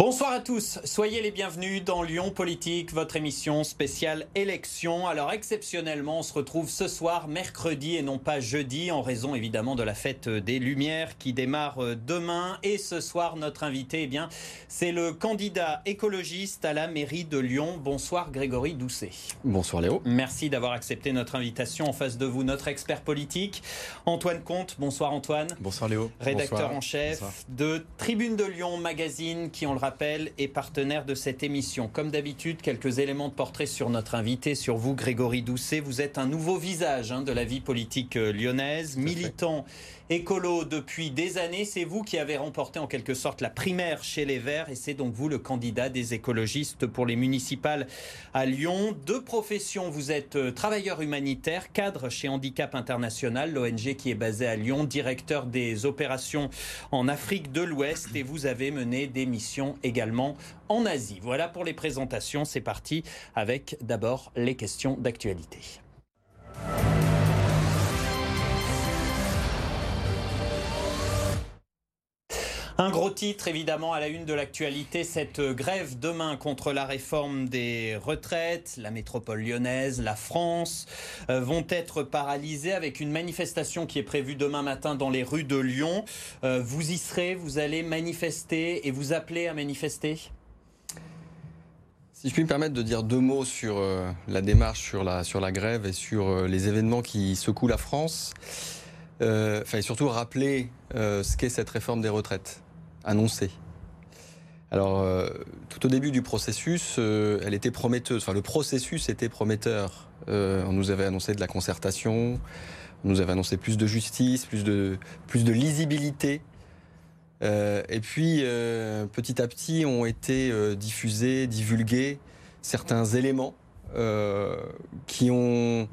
Bonsoir à tous, soyez les bienvenus dans Lyon Politique, votre émission spéciale élection. Alors exceptionnellement, on se retrouve ce soir, mercredi et non pas jeudi, en raison évidemment de la fête des Lumières qui démarre euh, demain. Et ce soir, notre invité, eh bien, c'est le candidat écologiste à la mairie de Lyon. Bonsoir Grégory Doucet. Bonsoir Léo. Merci d'avoir accepté notre invitation. En face de vous, notre expert politique, Antoine Comte. Bonsoir Antoine. Bonsoir Léo. Rédacteur en chef de Tribune de Lyon Magazine qui, on le rappelle, est partenaire de cette émission. Comme d'habitude, quelques éléments de portrait sur notre invité, sur vous, Grégory Doucet. Vous êtes un nouveau visage hein, de la vie politique euh, lyonnaise, militant écolo depuis des années. C'est vous qui avez remporté en quelque sorte la primaire chez les Verts et c'est donc vous le candidat des écologistes pour les municipales à Lyon. Deux professions, vous êtes euh, travailleur humanitaire, cadre chez Handicap International, l'ONG qui est basée à Lyon, directeur des opérations en Afrique de l'Ouest et vous avez mené des missions également en Asie. Voilà pour les présentations, c'est parti avec d'abord les questions d'actualité. Un gros titre évidemment à la une de l'actualité, cette grève demain contre la réforme des retraites. La métropole lyonnaise, la France euh, vont être paralysées avec une manifestation qui est prévue demain matin dans les rues de Lyon. Euh, vous y serez, vous allez manifester et vous appelez à manifester? Si je puis me permettre de dire deux mots sur euh, la démarche, sur la, sur la grève et sur les événements qui secouent la France, enfin, et surtout rappeler ce qu'est cette réforme des retraites annoncée. Alors, euh, tout au début du processus, euh, elle était prometteuse. Enfin, le processus était prometteur. Euh, on nous avait annoncé de la concertation, on nous avait annoncé plus de justice, plus de, plus de lisibilité. et puis, petit à petit, ont été diffusés, divulgués certains éléments qui ont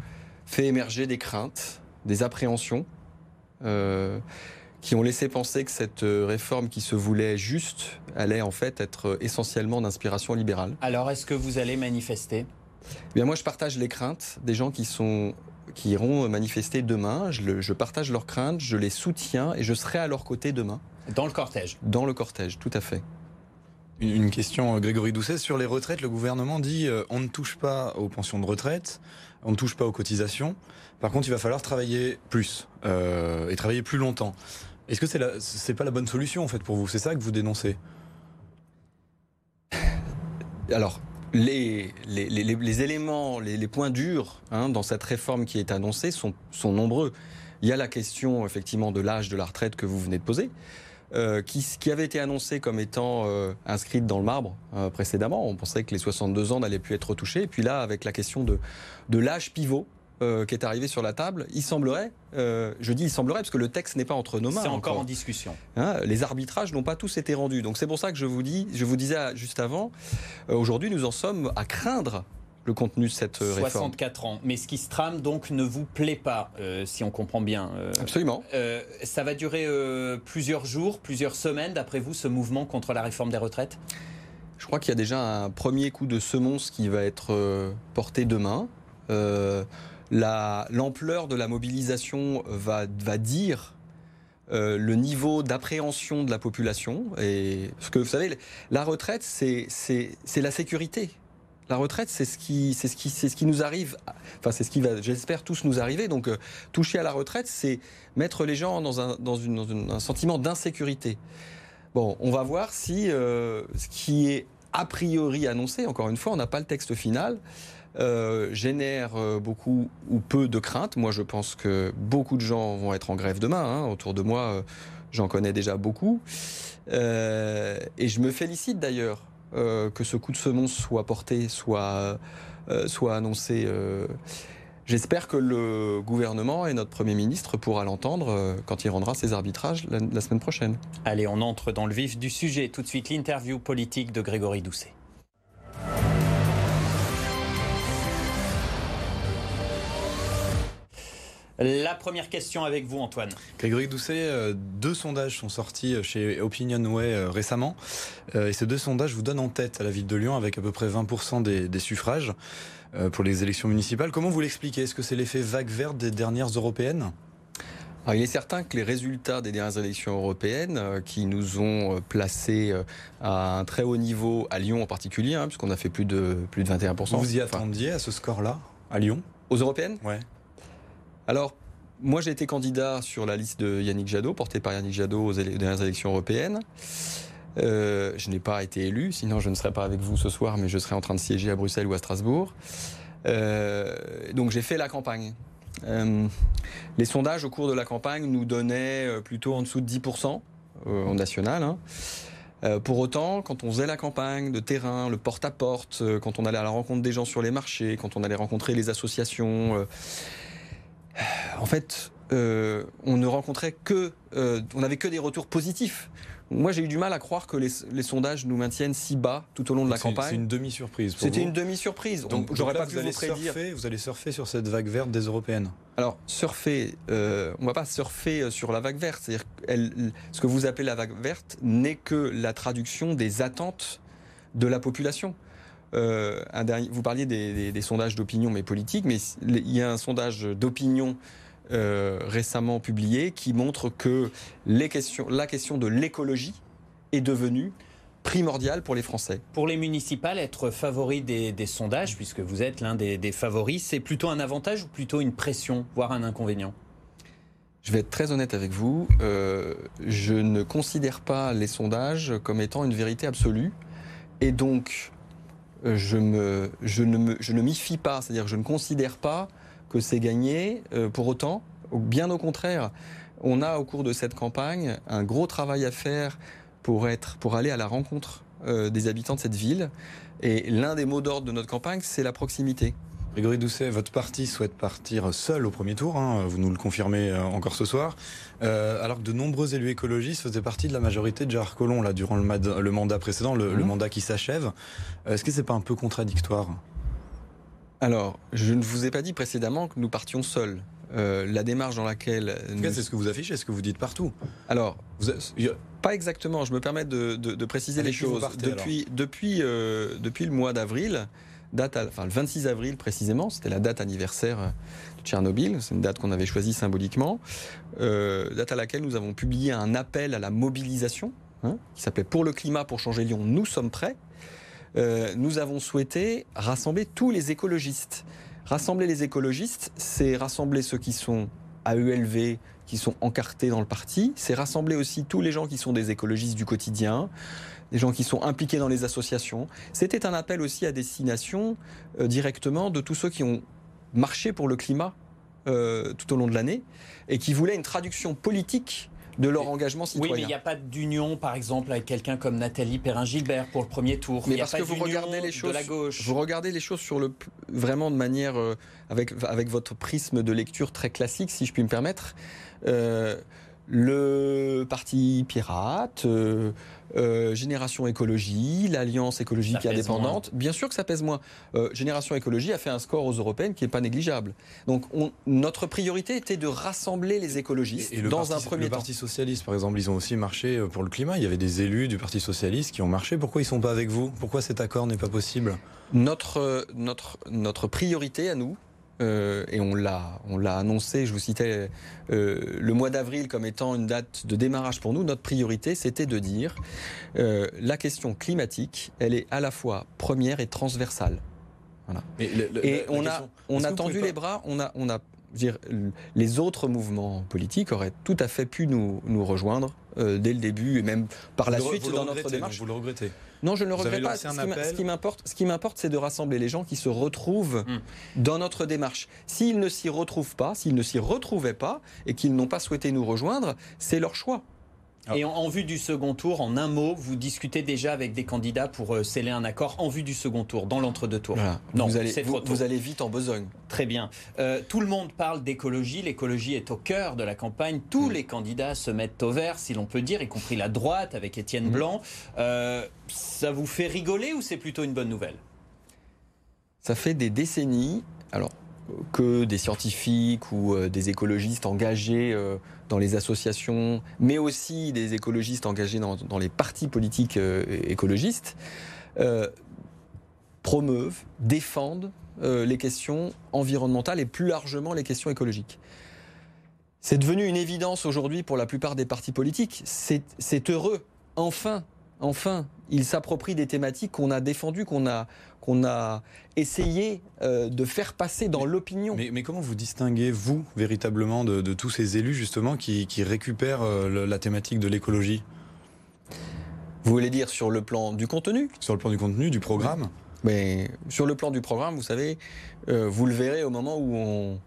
fait émerger des craintes, des appréhensions qui ont laissé penser que cette euh, réforme qui se voulait juste allait en fait être euh, essentiellement d'inspiration libérale. Alors est-ce que vous allez manifester? Eh Bien moi je partage les craintes des gens qui sont qui iront manifester demain. Je, je, partage leurs craintes, je les soutiens et je serai à leur côté demain. Dans le cortège Dans le cortège, tout à fait. Une, question, euh, Grégory Doucet, sur les retraites, le gouvernement dit on ne touche pas aux pensions de retraite, on ne touche pas aux cotisations. Par contre, il va falloir travailler plus euh, et travailler plus longtemps. Est-ce que c'est n'est pas la bonne solution en fait pour vous? C'est ça que vous dénoncez? Alors, les, éléments, les, points durs hein, dans cette réforme qui est annoncée sont, nombreux. Il y a la question effectivement de l'âge de la retraite que vous venez de poser. Euh, qui, avait été annoncée comme étant euh, inscrite dans le marbre précédemment. On pensait que les 62 ans n'allaient plus être touchés. Et puis là, avec la question de l'âge pivot, qui est arrivé sur la table, il semblerait, je dis il semblerait parce que le texte n'est pas entre nos mains. C'est encore, en discussion. Hein, les arbitrages n'ont pas tous été rendus. Donc c'est pour ça que je vous dis, je vous disais juste avant, aujourd'hui nous en sommes à craindre le contenu de cette euh, réforme. 64 ans. Mais ce qui se trame donc ne vous plaît pas, euh, si on comprend bien. Euh, Absolument. ça va durer plusieurs jours, plusieurs semaines, d'après vous, ce mouvement contre la réforme des retraites? Je crois qu'il y a déjà un premier coup de semonce qui va être porté demain. L'ampleur de la mobilisation va, dire le niveau d'appréhension de la population. Et, parce que vous savez, la retraite, c'est la sécurité. La retraite, c'est ce qui, nous arrive. Enfin, c'est ce qui va, j'espère, tous nous arriver. Donc, euh, toucher à la retraite, c'est mettre les gens dans un sentiment d'insécurité. Bon, on va voir si euh, ce qui est a priori annoncé, encore une fois, on n'a pas le texte final, euh, génère beaucoup ou peu de craintes. Moi, je pense que beaucoup de gens vont être en grève demain. Hein. Autour de moi, j'en connais déjà beaucoup. et je me félicite d'ailleurs euh, que ce coup de semonce soit porté, soit, euh, soit annoncé. Euh. J'espère que le gouvernement et notre Premier ministre pourra l'entendre quand il rendra ses arbitrages la, semaine prochaine. Allez, on entre dans le vif du sujet. Tout de suite, l'interview politique de Grégory Doucet. La première question avec vous, Antoine. Grégory Doucet, euh, deux sondages sont sortis euh, chez Opinionway euh, récemment. Et ces deux sondages vous donnent en tête à la ville de Lyon avec à peu près 20% des, suffrages pour les élections municipales. Comment vous l'expliquez? Est-ce que c'est l'effet vague verte des dernières européennes? Il est certain que les résultats des dernières élections européennes, euh, qui nous ont placés à un très haut niveau, à Lyon en particulier, hein, puisqu'on a fait plus de, plus de 21%. Vous y attendiez à ce score-là, à Lyon? Aux européennes? Ouais. Alors, moi j'ai été candidat sur la liste de Yannick Jadot, porté par Yannick Jadot aux, dernières élections européennes. je n'ai pas été élu, sinon je ne serais pas avec vous ce soir, mais je serais en train de siéger à Bruxelles ou à Strasbourg. donc j'ai fait la campagne. Euh, les sondages au cours de la campagne nous donnaient euh, plutôt en dessous de 10% euh, au national. Hein. pour autant, quand on faisait la campagne de terrain, le porte-à-porte, quand on allait à la rencontre des gens sur les marchés, quand on allait rencontrer les associations, en fait, on ne rencontrait que, on n'avait que des retours positifs. Moi, j'ai eu du mal à croire que les, sondages nous maintiennent si bas tout au long de la campagne. C'est une demi-surprise. C'était une demi-surprise. Donc, j'aurais pas pu vous, prédire. vous allez surfer sur cette vague verte des européennes. Alors, surfer, euh, on ne va pas surfer euh, sur la vague verte. C'est-à-dire, ce que vous appelez la vague verte n'est que la traduction des attentes de la population. Euh, un dernier, vous parliez des, des sondages d'opinion, mais politiques, mais il y a un sondage d'opinion euh, récemment publié qui montre que les questions, la question de l'écologie est devenue primordiale pour les Français. Pour les municipales, être favori des, sondages, puisque vous êtes l'un des, favoris, c'est plutôt un avantage ou plutôt une pression, voire un inconvénient? Je vais être très honnête avec vous, euh, je ne considère pas les sondages comme étant une vérité absolue. Et donc, je, ne, m'y fie pas, c'est-à-dire je ne considère pas que c'est gagné. Euh, pour autant, bien au contraire, on a au cours de cette campagne un gros travail à faire pour, être, pour aller à la rencontre euh, des habitants de cette ville. Et l'un des mots d'ordre de notre campagne, c'est la proximité. Grégory Doucet, votre parti souhaite partir seul au premier tour, hein, vous nous le confirmez euh, encore ce soir, alors que de nombreux élus écologistes faisaient partie de la majorité de Gérard Collomb là, durant le, mandat précédent, le, le mmh. mandat qui s'achève. Est-ce que c'est pas un peu contradictoire? Alors, je ne vous ai pas dit précédemment que nous partions seuls. Euh, la démarche dans laquelle. c'est ce que vous affichez, ce que vous dites partout. Alors, pas exactement. Je me permets de, préciser les choses. depuis, depuis, euh, depuis le mois d'avril, date, enfin le 26 avril précisément, c'était la date anniversaire de Tchernobyl. C'est une date qu'on avait choisie symboliquement. Euh, date à laquelle nous avons publié un appel à la mobilisation, hein, qui s'appelait Pour le climat, pour changer Lyon, nous sommes prêts. Euh, nous avons souhaité rassembler tous les écologistes. Rassembler les écologistes, c'est rassembler ceux qui sont à ELV, qui sont encartés dans le parti, c'est rassembler aussi tous les gens qui sont des écologistes du quotidien, des gens qui sont impliqués dans les associations. C'était un appel aussi à destination euh, directement de tous ceux qui ont marché pour le climat euh, tout au long de l'année et qui voulaient une traduction politique de leur engagement citoyen. Oui, mais il n'y a pas d'union, par exemple, avec quelqu'un comme Nathalie Perrin-Gilbert pour le premier tour. Mais parce que vous regardez les choses, vous regardez les choses sur le vraiment de manière euh, avec avec votre prisme de lecture très classique, si je puis me permettre. Euh, le parti pirate, euh, euh, Génération Écologie, l'Alliance écologique indépendante. Bien sûr que ça pèse moins. Euh, Génération Écologie a fait un score aux européennes qui n'est pas négligeable. Donc notre priorité était de rassembler les écologistes et, dans un premier temps. Le Parti Socialiste, par exemple, ils ont aussi marché pour le climat. Il y avait des élus du Parti Socialiste qui ont marché. Pourquoi ils ne sont pas avec vous? Pourquoi cet accord n'est pas possible? Notre, notre, notre priorité à nous, euh, et on l'a, on l'a annoncé, je vous citais euh, le mois d'avril comme étant une date de démarrage pour nous. Notre priorité, c'était de dire euh, la question climatique, elle est à la fois première et transversale. Voilà. et on a, on a tendu les bras, on a, on a dire, les autres mouvements politiques auraient tout à fait pu nous, nous rejoindre dès le début et même par la suite dans notre démarche. Vous le regrettez non, je ne le regrette pas. Ce qui m'importe, ce qui m'importe, c'est de rassembler les gens qui se retrouvent hmm. dans notre démarche. S'ils ne s'y retrouvent pas, s'ils ne s'y retrouvaient pas et qu'ils n'ont pas souhaité nous rejoindre, c'est leur choix. Et en, vue du second tour, en un mot, vous discutez déjà avec des candidats pour euh, sceller un accord en vue du second tour, dans l'entre-deux tours. Non, vous allez, vous, allez vite en besogne. Très bien. Euh, tout le monde parle d'écologie. L'écologie est au cœur de la campagne. Tous mm. les candidats se mettent au vert, si l'on peut dire, y compris la droite avec Étienne mm. Blanc. Euh, ça vous fait rigoler ou c'est plutôt une bonne nouvelle? Ça fait des décennies. Alors, que des scientifiques ou euh, des écologistes engagés euh, dans les associations, mais aussi des écologistes engagés dans, les partis politiques euh, écologistes, promeuvent, défendent les questions environnementales et plus largement les questions écologiques. C'est devenu une évidence aujourd'hui pour la plupart des partis politiques. C'est heureux. Enfin, enfin, ils s'approprient des thématiques qu'on a défendues, qu'on a, qu'on a essayé euh, de faire passer dans l'opinion. Mais, comment vous distinguez, vous, véritablement, de, tous ces élus, justement, qui, récupèrent euh, la thématique de l'écologie? Vous voulez dire sur le plan du contenu? Sur le plan du contenu, du programme? Mais sur le plan du programme, vous savez, euh, vous le verrez au moment où on,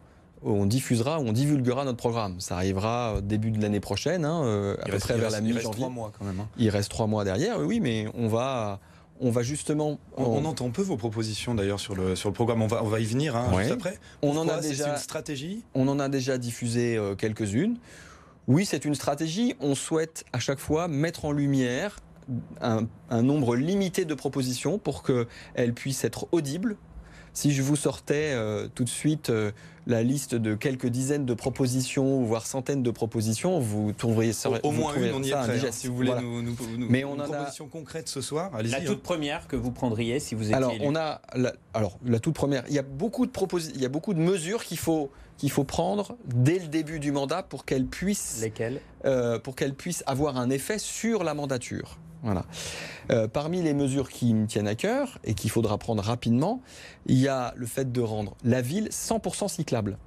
on diffusera, on divulguera notre programme. Ça arrivera au début de l'année prochaine, hein, euh, à peu près vers la mi-janvier. Il reste trois mois quand même. Hein. Il reste trois mois derrière, oui, mais on va, on va justement. On, entend peu vos propositions d'ailleurs sur le, sur le programme. On va, on va y venir hein, juste après. on en a déjà une stratégie? On en a déjà diffusé euh, quelques-unes. Oui, c'est une stratégie. On souhaite à chaque fois mettre en lumière un, un nombre limité de propositions pour qu'elles puissent être audibles si je vous sortais euh, tout de suite euh, la liste de quelques dizaines de propositions, voire centaines de propositions, vous trouveriez ça. Au, moins une, on y est prêt. Hein, si vous voulez nous, nous, Mais on une proposition concrète ce soir, allez-y. La toute hein. première que vous prendriez si vous étiez Alors, élu. on a la, alors la toute première. Il y a beaucoup de propositions, il y a beaucoup de mesures qu'il faut qu'il faut prendre dès le début du mandat pour qu'elles puissent. Lesquelles? euh, Pour qu'elles puissent avoir un effet sur la mandature. Euh, parmi les mesures qui me tiennent à cœur et qu'il faudra prendre rapidement, il y a le fait de rendre la ville 100% cyclable.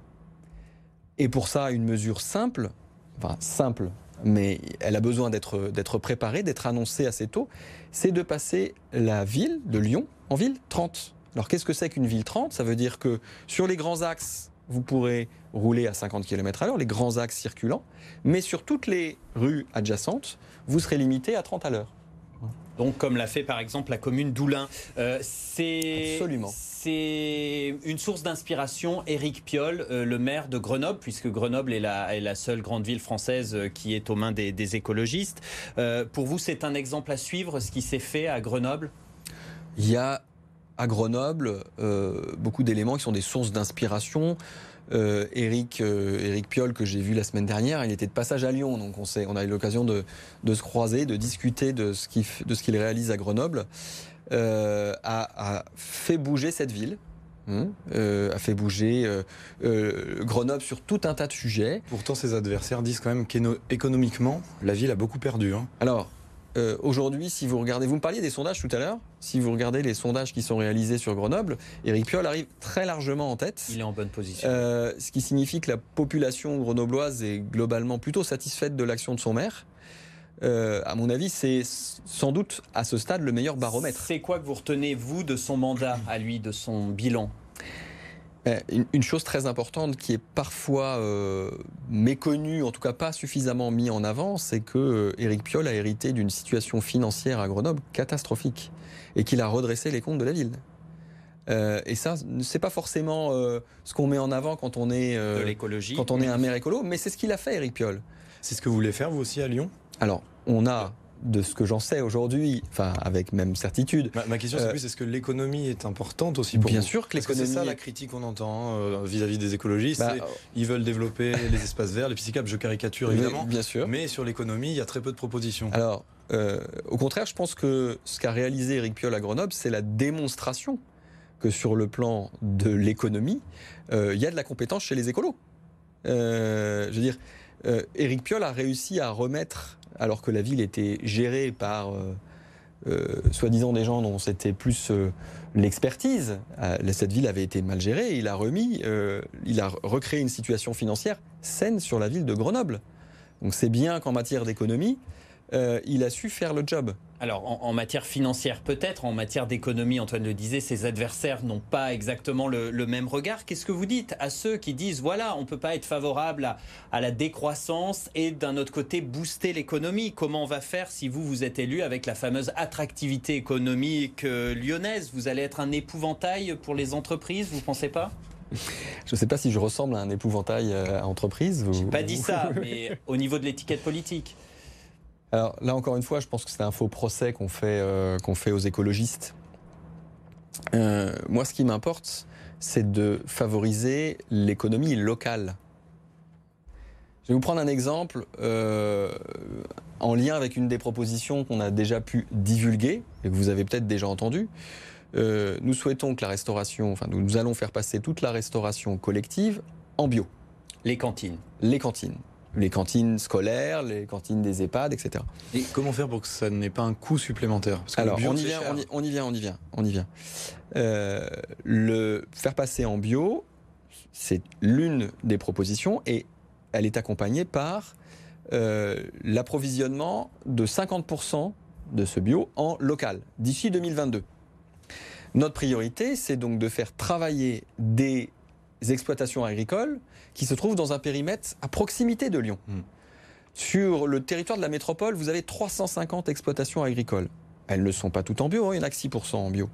Et pour ça, une mesure simple, enfin simple, mais elle a besoin d'être préparée, d'être annoncée assez tôt, c'est de passer la ville de Lyon en ville 30. Alors qu'est-ce que c'est qu'une ville 30 Ça veut dire que sur les grands axes, vous pourrez rouler à 50 km à l'heure, les grands axes circulants, mais sur toutes les rues adjacentes, vous serez limité à 30 à l'heure. Donc, comme l'a fait par exemple la commune d'Oulin. Euh, c'est une source d'inspiration, Éric Piolle, euh, le maire de Grenoble, puisque Grenoble est la, seule grande ville française euh, qui est aux mains des, écologistes. pour vous, c'est un exemple à suivre, ce qui s'est fait à Grenoble? Il y a à Grenoble beaucoup d'éléments qui sont des sources d'inspiration. Euh, Eric, euh, Eric Piolle, que j'ai vu la semaine dernière, il était de passage à Lyon, donc on, on a eu l'occasion de, se croiser, de discuter de ce qu'il réalise à Grenoble, euh, a, fait bouger cette ville. Hein, a fait bouger Grenoble sur tout un tas de sujets. Pourtant, ses adversaires disent quand même qu'économiquement, la ville a beaucoup perdu. Hein. Alors, euh, aujourd'hui, si vous regardez, vous me parliez des sondages tout à l'heure, si vous regardez les sondages qui sont réalisés sur Grenoble, Éric Piolle arrive très largement en tête. Il est en bonne position. Euh, ce qui signifie que la population grenobloise est globalement plutôt satisfaite de l'action de son maire. Euh, à mon avis, c'est sans doute à ce stade le meilleur baromètre. C'est quoi que vous retenez, vous, de son mandat à lui, de son bilan? Une, chose très importante qui est parfois euh, méconnue, en tout cas pas suffisamment mise en avant, c'est que euh, Éric Piolle a hérité d'une situation financière à Grenoble catastrophique et qu'il a redressé les comptes de la ville. et ça, c'est pas forcément ce qu'on met en avant quand on est quand on est un maire écolo, mais c'est ce qu'il a fait, Éric Piolle. C'est ce que vous voulez faire vous aussi à Lyon? Alors, on a de ce que j'en sais aujourd'hui, enfin avec même certitude. Ma, question c'est euh, plus est-ce que l'économie est importante aussi pour Bien sûr que l'économie. C'est ça la critique qu'on entend hein, vis-à-vis des écologistes. Bah, ils veulent développer les espaces verts, les piscicables, je caricature évidemment. bien sûr. Mais sur l'économie, il y a très peu de propositions. Alors, euh, au contraire, je pense que ce qu'a réalisé Eric Piolle à Grenoble, c'est la démonstration que sur le plan de l'économie, euh, il y a de la compétence chez les écolos. je veux dire, Eric Piolle a réussi à remettre alors que la ville était gérée par euh, euh, soi-disant des gens dont c'était plus euh, l'expertise. cette ville avait été mal gérée. Il a remis, il a recréé une situation financière saine sur la ville de Grenoble. Donc c'est bien qu'en matière d'économie, il a su faire le job. Alors, en, matière financière, peut-être, en matière d'économie, Antoine le disait, ses adversaires n'ont pas exactement le, même regard. Qu'est-ce que vous dites à ceux qui disent, voilà, on ne peut pas être favorable à, la décroissance et d'un autre côté booster l'économie? Comment on va faire si vous, vous êtes élu avec la fameuse attractivité économique euh, lyonnaise? Vous allez être un épouvantail pour les entreprises, vous ne pensez pas? Je ne sais pas si je ressemble à un épouvantail euh, à entreprise. Je n'ai pas dit ça, mais au niveau de l'étiquette politique. Alors là, encore une fois, je pense que c'est un faux procès qu'on fait, euh, qu'on fait aux écologistes. Euh, moi, ce qui m'importe, c'est de favoriser l'économie locale. Je vais vous prendre un exemple euh, en lien avec une des propositions qu'on a déjà pu divulguer et que vous avez peut-être déjà entendu. nous souhaitons que la restauration, enfin nous allons faire passer toute la restauration collective en bio. Les cantines. Les cantines. Les cantines scolaires, les cantines des EHPAD, etc. Et comment faire pour que ça n'ait pas un coût supplémentaire? Parce que Alors, on, y vient, on, y, on, y vient, on y vient, on y vient. Euh, le faire passer en bio, c'est l'une des propositions et elle est accompagnée par euh, l'approvisionnement de 50% de ce bio en local d'ici 2022. Notre priorité, c'est donc de faire travailler des exploitations agricoles qui se trouvent dans un périmètre à proximité de Lyon. Hmm. Sur le territoire de la métropole, vous avez 350 exploitations agricoles. Elles ne sont pas toutes en bio, hein, il n'y en a que 6% en bio.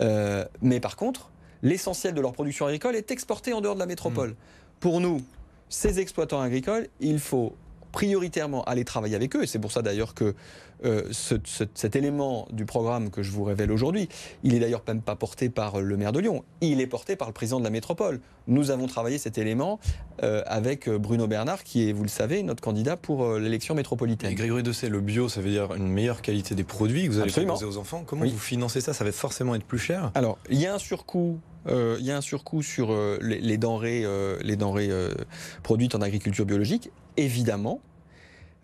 Euh, mais par contre, l'essentiel de leur production agricole est exporté en dehors de la métropole. Hmm. Pour nous, ces exploitants agricoles, il faut prioritairement aller travailler avec eux. Et c'est pour ça d'ailleurs que euh, cet élément du programme que je vous révèle aujourd'hui, il est d'ailleurs même pas porté par le maire de Lyon, il est porté par le président de la métropole. Nous avons travaillé cet élément euh, avec Bruno Bernard, qui est, vous le savez, notre candidat pour euh, l'élection métropolitaine. Et Grégory Dessay, le bio, ça veut dire une meilleure qualité des produits que vous allez proposer aux enfants. Comment vous financez ça? Ça va forcément être plus cher? Alors, il y a un surcoût il y a un surcoût sur les, denrées, les denrées produites en agriculture biologique, évidemment.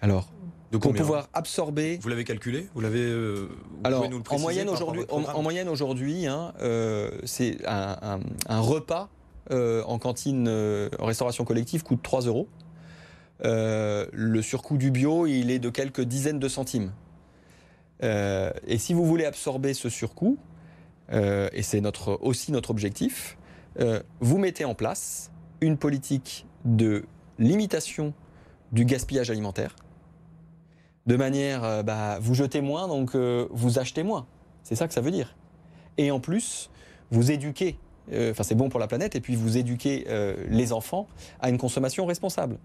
Alors, pour pouvoir absorber. Vous l'avez calculé Vous l'avez euh, Alors, en moyenne aujourd'hui, en, moyenne aujourd'hui, hein, euh, c'est un, repas euh, en cantine, en restauration collective coûte 3 euros. le surcoût du bio, il est de quelques dizaines de centimes. et si vous voulez absorber ce surcoût, et c'est notre, aussi notre objectif, vous mettez en place une politique de limitation du gaspillage alimentaire de manière, euh, bah, vous jetez moins, donc euh, vous achetez moins. C'est ça que ça veut dire. Et en plus, vous éduquez, euh, enfin c'est bon pour la planète, et puis vous éduquez les enfants à une consommation responsable.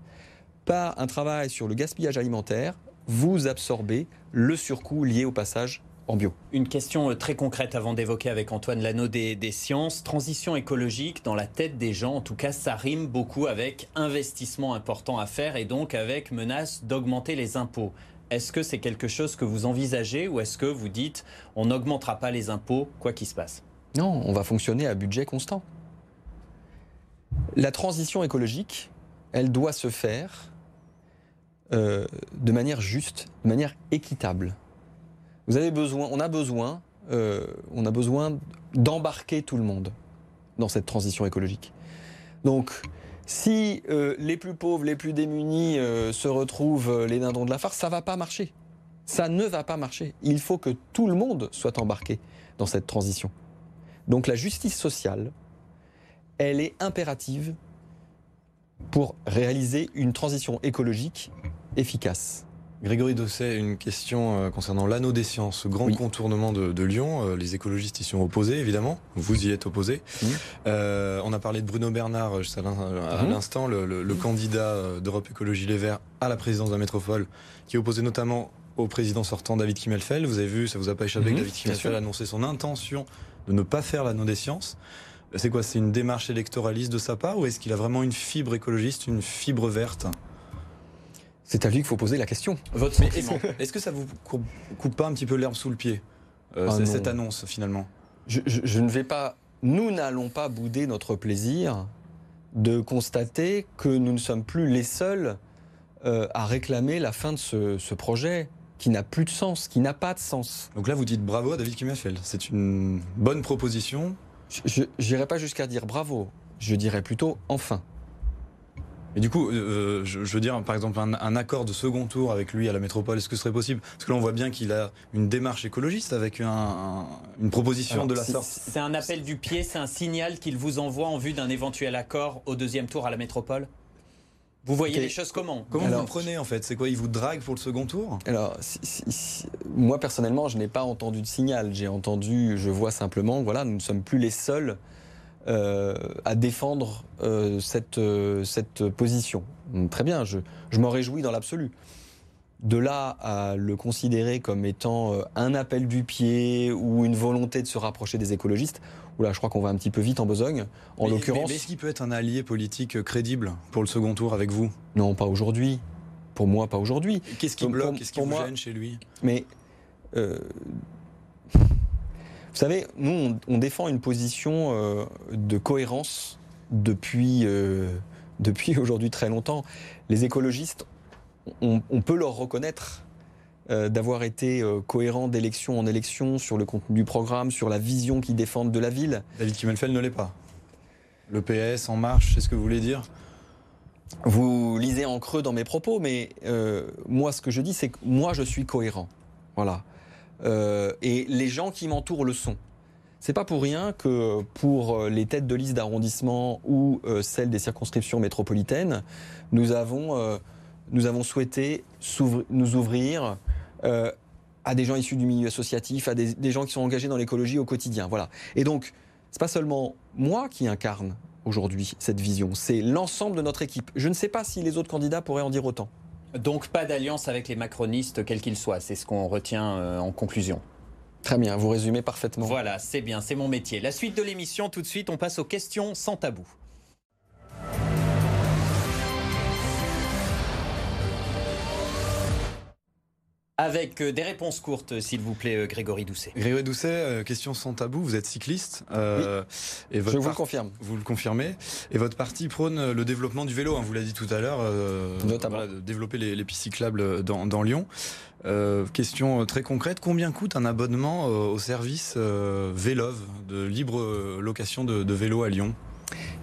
Par un travail sur le gaspillage alimentaire, vous absorbez le surcoût lié au passage en bio. Une question très concrète avant d'évoquer avec Antoine Lano des, sciences. Transition écologique, dans la tête des gens, en tout cas, ça rime beaucoup avec investissement important à faire et donc avec menace d'augmenter les impôts. Est-ce que c'est quelque chose que vous envisagez ou est-ce que vous dites on n'augmentera pas les impôts quoi qu'il se passe? Non, on va fonctionner à budget constant. La transition écologique, elle doit se faire euh, de manière juste, de manière équitable. Vous avez besoin, on a besoin, euh, on a besoin d'embarquer tout le monde dans cette transition écologique. Donc, si euh, les plus pauvres, les plus démunis euh, se retrouvent euh, les dindons de la farce, ça va pas marcher. Ça ne va pas marcher. Il faut que tout le monde soit embarqué dans cette transition. Donc la justice sociale, elle est impérative pour réaliser une transition écologique efficace. Grégory Dosset, une question euh, concernant l'anneau des sciences, ce grand contournement de, Lyon. Euh, les écologistes y sont opposés, évidemment. Vous y êtes opposés. Euh, on a parlé de Bruno Bernard juste à mhm. l'instant, le, candidat d'Europe Écologie Les Verts à la présidence de la métropole, qui est opposé notamment au président sortant David Kimmelfeld. Vous avez vu, ça vous a pas échappé mhm, David Kimmelfeld a annoncé son intention de ne pas faire l'anneau des sciences. C'est quoi C'est une démarche électoraliste de sa part ou est-ce qu'il a vraiment une fibre écologiste, une fibre verte? C'est à lui qu'il faut poser la question. Votre Est-ce que ça vous coupe pas un petit peu l'herbe sous le pied, euh, ah cette annonce finalement? Je, ne vais pas. Nous n'allons pas bouder notre plaisir de constater que nous ne sommes plus les seuls euh, à réclamer la fin de ce, projet qui n'a plus de sens, qui n'a pas de sens. Donc là, vous dites bravo à David Kimmelfeld. C'est une bonne proposition. Je n'irai pas jusqu'à dire bravo. Je dirais plutôt enfin. Et du coup, euh, je, veux dire, par exemple, un, accord de second tour avec lui à la métropole, est-ce que ce serait possible? Parce que là, on voit bien qu'il a une démarche écologiste avec une proposition de la sorte. C'est un appel du pied, c'est un signal qu'il vous envoie en vue d'un éventuel accord au deuxième tour à la métropole? Vous voyez les choses comment? Comment vous le prenez en fait? C'est quoi Il vous drague pour le second tour? Alors, moi personnellement, je n'ai pas entendu de signal. J'ai entendu, je vois simplement, voilà, nous ne sommes plus les seuls euh, à défendre euh, cette, euh, cette position. Très bien, je, je m'en réjouis dans l'absolu. De là à le considérer comme étant un appel du pied ou une volonté de se rapprocher des écologistes, Oula, je crois qu'on va un petit peu vite en besogne. En l'occurrence. Mais, est-ce qu'il peut être un allié politique crédible pour le second tour avec vous? Non, pas aujourd'hui. Pour moi, pas aujourd'hui. Qu'est-ce qui bloque Qu'est-ce qui vous gêne chez lui? Mais vous savez, nous, on, défend une position euh, de cohérence depuis, euh, depuis aujourd'hui très longtemps. Les écologistes, on, peut leur reconnaître euh, d'avoir été euh, cohérents d'élection en élection sur le contenu du programme, sur la vision qu'ils défendent de la ville. David Kimmelfeld ne l'est pas. Le PS, En Marche, c'est ce que vous voulez dire? Vous lisez en creux dans mes propos, mais euh, moi, ce que je dis, c'est que moi, je suis cohérent. Voilà. Et les gens qui m'entourent le sont. C'est pas pour rien que pour euh, les têtes de liste d'arrondissement ou euh, celles des circonscriptions métropolitaines, nous avons, euh, nous avons souhaité nous ouvrir à des gens issus du milieu associatif, à des, gens qui sont engagés dans l'écologie au quotidien. Voilà. Et donc, c'est pas seulement moi qui incarne aujourd'hui cette vision, c'est l'ensemble de notre équipe. Je ne sais pas si les autres candidats pourraient en dire autant. Donc pas d'alliance avec les macronistes, quels qu'ils soient, c'est ce qu'on retient en conclusion. Très bien, vous résumez parfaitement. Voilà, c'est bien, c'est mon métier. La suite de l'émission, tout de suite, on passe aux questions sans tabou. Avec euh, des réponses courtes, s'il vous plaît, euh, Grégory Doucet. Grégory Doucet, euh, question sans tabou. Vous êtes cycliste. oui. et votre Je vous le confirme. Vous le confirmez. Et votre parti prône le développement du vélo. Hein, vous l'avez dit tout à l'heure. Notamment. de développer les, pistes cyclables dans, dans Lyon. Euh, question très concrète, combien coûte un abonnement au service Vélove, de libre location de, de vélo à Lyon?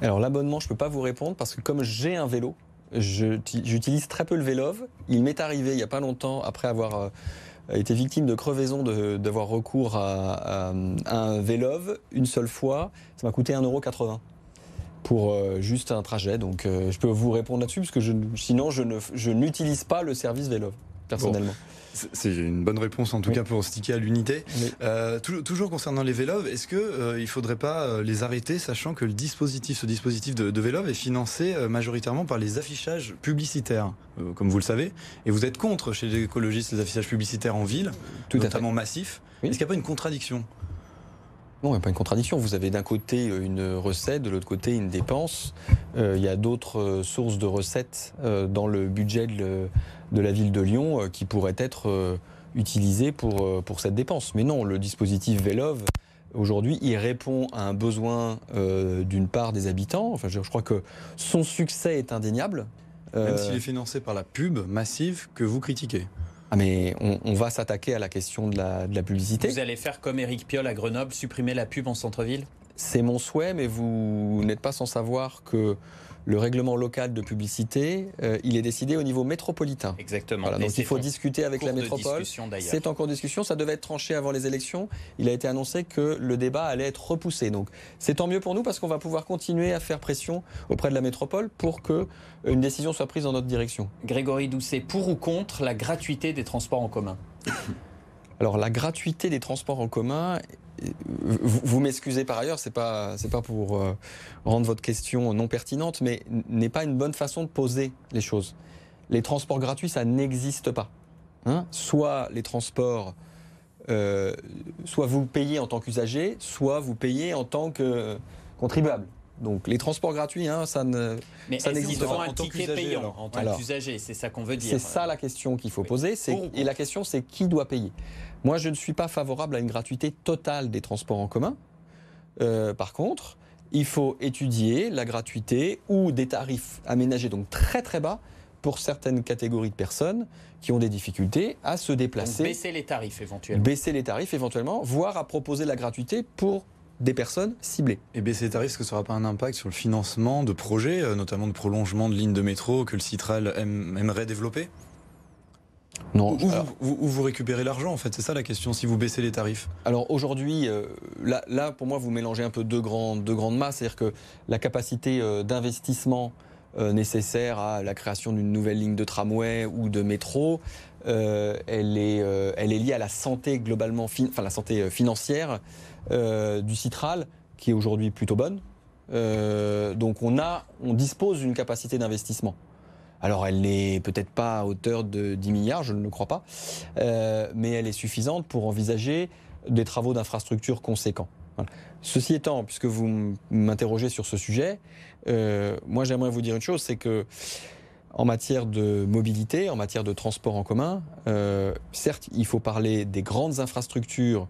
Alors l'abonnement, je ne peux pas vous répondre parce que comme j'ai un vélo, j'utilise très peu le Vélove. Il m'est arrivé il n'y a pas longtemps, après avoir été victime de crevaison, d'avoir recours à, un Vélove une seule fois. Ça m'a coûté 1,80€ pour juste un trajet. Donc je peux vous répondre là-dessus parce que sinon je n'utilise pas le service Vélove personnellement. C'est une bonne réponse en tout cas pour sticker à l'unité. Euh, toujours concernant les Vélov, est-ce que euh, il faudrait pas euh, les arrêter, sachant que le dispositif, ce dispositif de, de est financé majoritairement par les affichages publicitaires, comme vous le savez, et vous êtes contre chez les écologistes les affichages publicitaires en ville, tout notamment massifs. Est-ce qu'il n'y a pas une contradiction? Non, il n'y a pas une contradiction. Vous avez d'un côté une recette, de l'autre côté une dépense. il y a d'autres sources de recettes dans le budget de, de la ville de Lyon euh, qui pourrait être euh, utilisé pour, euh, pour cette dépense. Mais non, le dispositif Vélov, aujourd'hui, il répond à un besoin d'une part des habitants. Enfin, je, crois que son succès est indéniable. Même s'il est financé par la pub massive que vous critiquez. Ah mais on, va s'attaquer à la question de la, de la, publicité. Vous allez faire comme Éric Piolle à Grenoble, supprimer la pub en centre-ville? C'est mon souhait, mais vous n'êtes pas sans savoir que le règlement local de publicité, euh, il est décidé au niveau métropolitain. Exactement. donc il faut discuter avec la métropole. C'est en cours de discussion. Ça devait être tranché avant les élections. Il a été annoncé que le débat allait être repoussé. Donc c'est tant mieux pour nous parce qu'on va pouvoir continuer à faire pression auprès de la métropole pour que une décision soit prise dans notre direction. Grégory Doucet, pour ou contre la gratuité des transports en commun? Alors la gratuité des transports en commun, vous, m'excusez par ailleurs, c'est pas c'est pas pour euh, rendre votre question non pertinente, mais n'est pas une bonne façon de poser les choses. Les transports gratuits, ça n'existe pas. Hein. soit les transports, euh, soit vous payez en tant qu'usager, soit vous payez en tant que contribuable. Donc les transports gratuits, hein, ça ne ça n'existe pas un ticket payant en tant qu'usager, c'est ça qu'on veut dire. C'est ça la question qu'il faut poser. Et la question, c'est qui doit payer Moi, je ne suis pas favorable à une gratuité totale des transports en commun. Euh, par contre, il faut étudier la gratuité ou des tarifs aménagés donc très très bas pour certaines catégories de personnes qui ont des difficultés à se déplacer. baisser les tarifs éventuellement. Baisser les tarifs éventuellement, voire à proposer la gratuité pour des personnes ciblées. Et baisser les tarifs, est-ce que ça n'aura pas un impact sur le financement de projets, euh, notamment de prolongement de lignes de métro que le Citral aimerait développer? Non, où, vous, récupérez l'argent en fait, c'est ça la question, si vous baissez les tarifs Alors aujourd'hui, euh, là, là, pour moi vous mélangez un peu deux, grandes, deux grandes masses, c'est-à-dire que la capacité euh, d'investissement nécessaire à la création d'une nouvelle ligne de tramway ou de métro, elle, est, elle est liée à la santé globalement, enfin la santé financière euh, du citral, qui est aujourd'hui plutôt bonne. Euh, donc on, a, on dispose d'une capacité d'investissement. Alors elle n'est peut-être pas à hauteur de 10 milliards, je ne le crois pas, euh, mais elle est suffisante pour envisager des travaux d'infrastructure conséquents. Ceci étant, puisque vous m'interrogez sur ce sujet, moi j'aimerais vous dire une chose, c'est que en matière de mobilité, en matière de transport en commun, certes, il faut parler des grandes infrastructures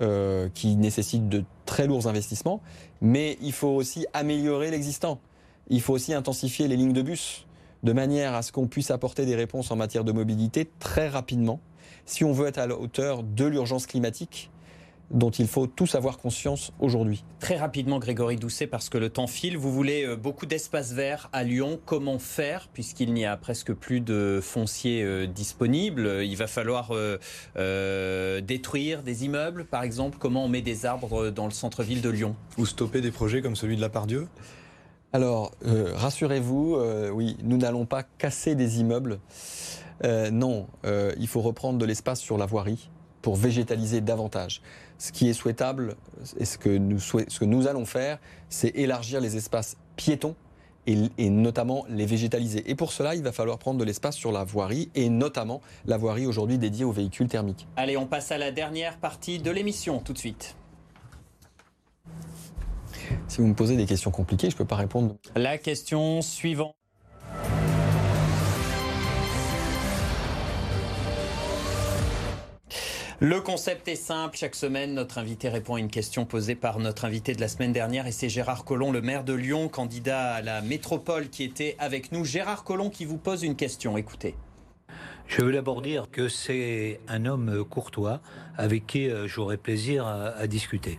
euh, qui nécessite de très lourds investissements, mais il faut aussi améliorer l'existant. il faut aussi intensifier les lignes de bus de manière à ce qu'on puisse apporter des réponses en matière de mobilité très rapidement si on veut être à la hauteur de l'urgence climatique dont il faut tous avoir conscience aujourd'hui. Très rapidement, Grégory Doucet, parce que le temps file, vous voulez euh, beaucoup d'espace vert à Lyon. Comment faire, puisqu'il n'y a presque plus de foncier euh, disponible? Il va falloir euh, détruire des immeubles, par exemple. Comment on met des arbres dans le centre-ville de Lyon? Ou stopper des projets comme celui de la Pardieu alors, rassurez-vous, oui, nous n'allons pas casser des immeubles. non, il faut reprendre de l'espace sur la voirie pour végétaliser davantage. Ce qui est souhaitable et ce que nous, ce que nous allons faire, c'est élargir les espaces piétons et, notamment les végétaliser. Et pour cela, il va falloir prendre de l'espace sur la voirie et notamment la voirie aujourd'hui dédiée aux véhicules thermiques. Allez, on passe à la dernière partie de l'émission tout de suite. Si vous me posez des questions compliquées, je ne peux pas répondre. La question suivante. Le concept est simple. Chaque semaine, notre invité répond à une question posée par notre invité de la semaine dernière. Et c'est Gérard Collomb, le maire de Lyon, candidat à la métropole, qui était avec nous. Gérard Collomb qui vous pose une question. Écoutez. Je veux d'abord dire que c'est un homme courtois avec qui euh, j'aurai plaisir à, discuter.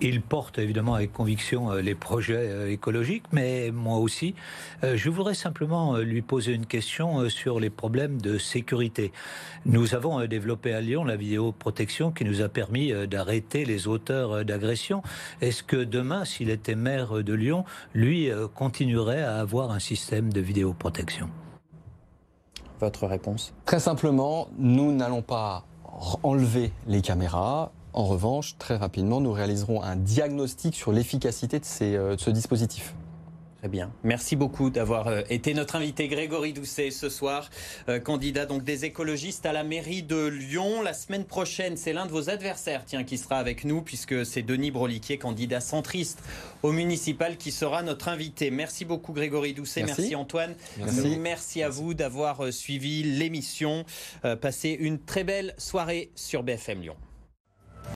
Il porte évidemment avec conviction euh, les projets euh, écologiques, mais moi aussi. Je voudrais simplement lui poser une question sur les problèmes de sécurité. Nous avons développé à Lyon la vidéoprotection qui nous a permis d'arrêter les auteurs d'agressions. Est-ce que demain, s'il était maire de Lyon, lui continuerait à avoir un système de vidéoprotection? Réponse Très simplement, nous n'allons pas enlever les caméras. En revanche, très rapidement, nous réaliserons un diagnostic sur l'efficacité de, euh, de ce dispositif. Très bien. Merci beaucoup d'avoir euh, été notre invité Grégory Doucet ce soir, euh, candidat donc des écologistes à la mairie de Lyon. La semaine prochaine, c'est l'un de vos adversaires tiens, qui sera avec nous puisque c'est Denis Broliquier, candidat centriste au municipal, qui sera notre invité. Merci beaucoup Grégory Doucet, merci, Antoine. Merci. merci. à vous d'avoir euh, suivi l'émission. passez une très belle soirée sur BFM Lyon.